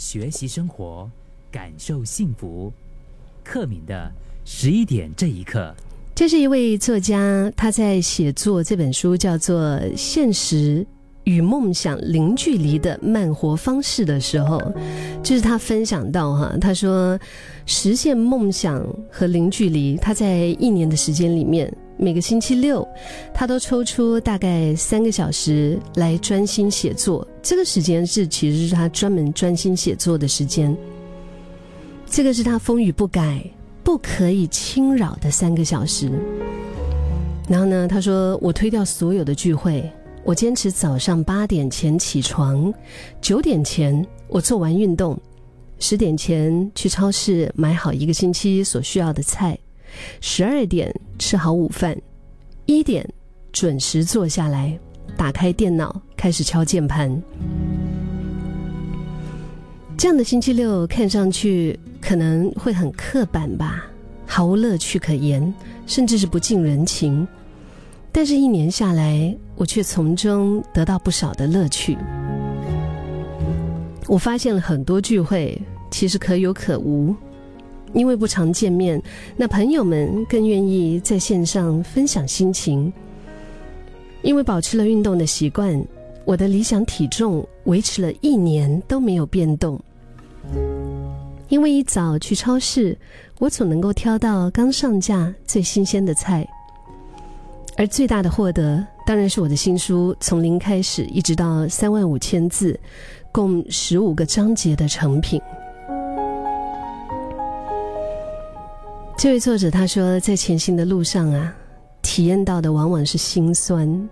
学习生活，感受幸福。克敏的十一点这一刻，这是一位作家，他在写作这本书叫做《现实与梦想零距离的慢活方式》的时候，就是他分享到哈，他说实现梦想和零距离，他在一年的时间里面，每个星期六，他都抽出大概三个小时来专心写作。这个时间是其实是他专门专心写作的时间。这个是他风雨不改、不可以侵扰的三个小时。然后呢，他说：“我推掉所有的聚会，我坚持早上八点前起床，九点前我做完运动，十点前去超市买好一个星期所需要的菜，十二点吃好午饭，一点准时坐下来，打开电脑开始敲键盘。这样的星期六看上去。”可能会很刻板吧，毫无乐趣可言，甚至是不近人情。但是，一年下来，我却从中得到不少的乐趣。我发现了很多聚会其实可有可无，因为不常见面，那朋友们更愿意在线上分享心情。因为保持了运动的习惯，我的理想体重维持了一年都没有变动。因为一早去超市，我总能够挑到刚上架最新鲜的菜。而最大的获得，当然是我的新书从零开始，一直到三万五千字，共十五个章节的成品。这位作者他说，在前行的路上啊，体验到的往往是心酸，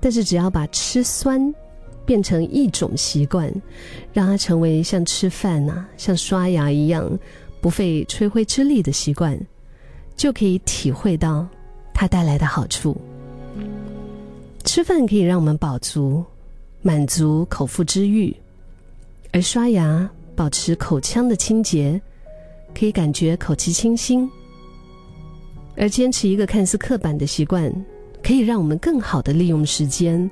但是只要把吃酸。变成一种习惯，让它成为像吃饭呐、像刷牙一样不费吹灰之力的习惯，就可以体会到它带来的好处。吃饭可以让我们饱足，满足口腹之欲；而刷牙保持口腔的清洁，可以感觉口气清新。而坚持一个看似刻板的习惯，可以让我们更好的利用时间，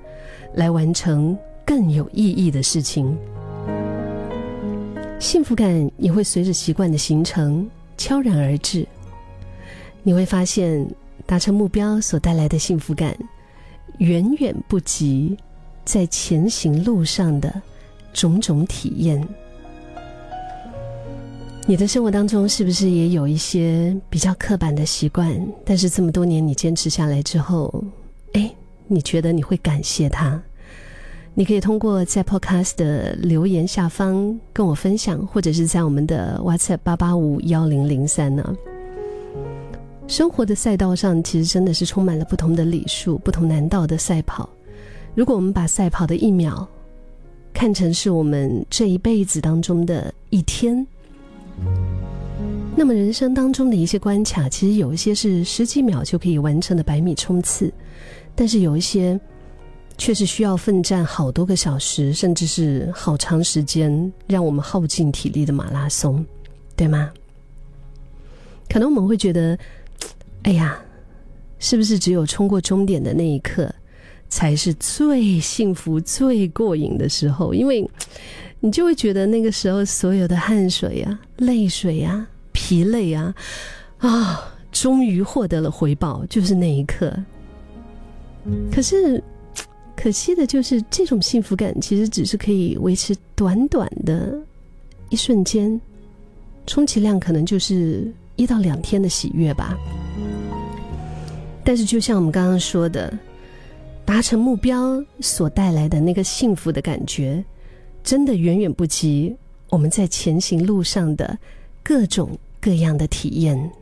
来完成。更有意义的事情，幸福感也会随着习惯的形成悄然而至。你会发现，达成目标所带来的幸福感，远远不及在前行路上的种种体验。你的生活当中是不是也有一些比较刻板的习惯？但是这么多年你坚持下来之后，哎，你觉得你会感谢他？你可以通过在 Podcast 的留言下方跟我分享，或者是在我们的 WhatsApp 八八五幺零零三呢。生活的赛道上，其实真的是充满了不同的礼数、不同难道的赛跑。如果我们把赛跑的一秒看成是我们这一辈子当中的一天，那么人生当中的一些关卡，其实有一些是十几秒就可以完成的百米冲刺，但是有一些。却是需要奋战好多个小时，甚至是好长时间，让我们耗尽体力的马拉松，对吗？可能我们会觉得，哎呀，是不是只有冲过终点的那一刻，才是最幸福、最过瘾的时候？因为，你就会觉得那个时候所有的汗水啊、泪水啊、疲累啊，啊，终于获得了回报，就是那一刻。可是。可惜的就是，这种幸福感其实只是可以维持短短的一瞬间，充其量可能就是一到两天的喜悦吧。但是，就像我们刚刚说的，达成目标所带来的那个幸福的感觉，真的远远不及我们在前行路上的各种各样的体验。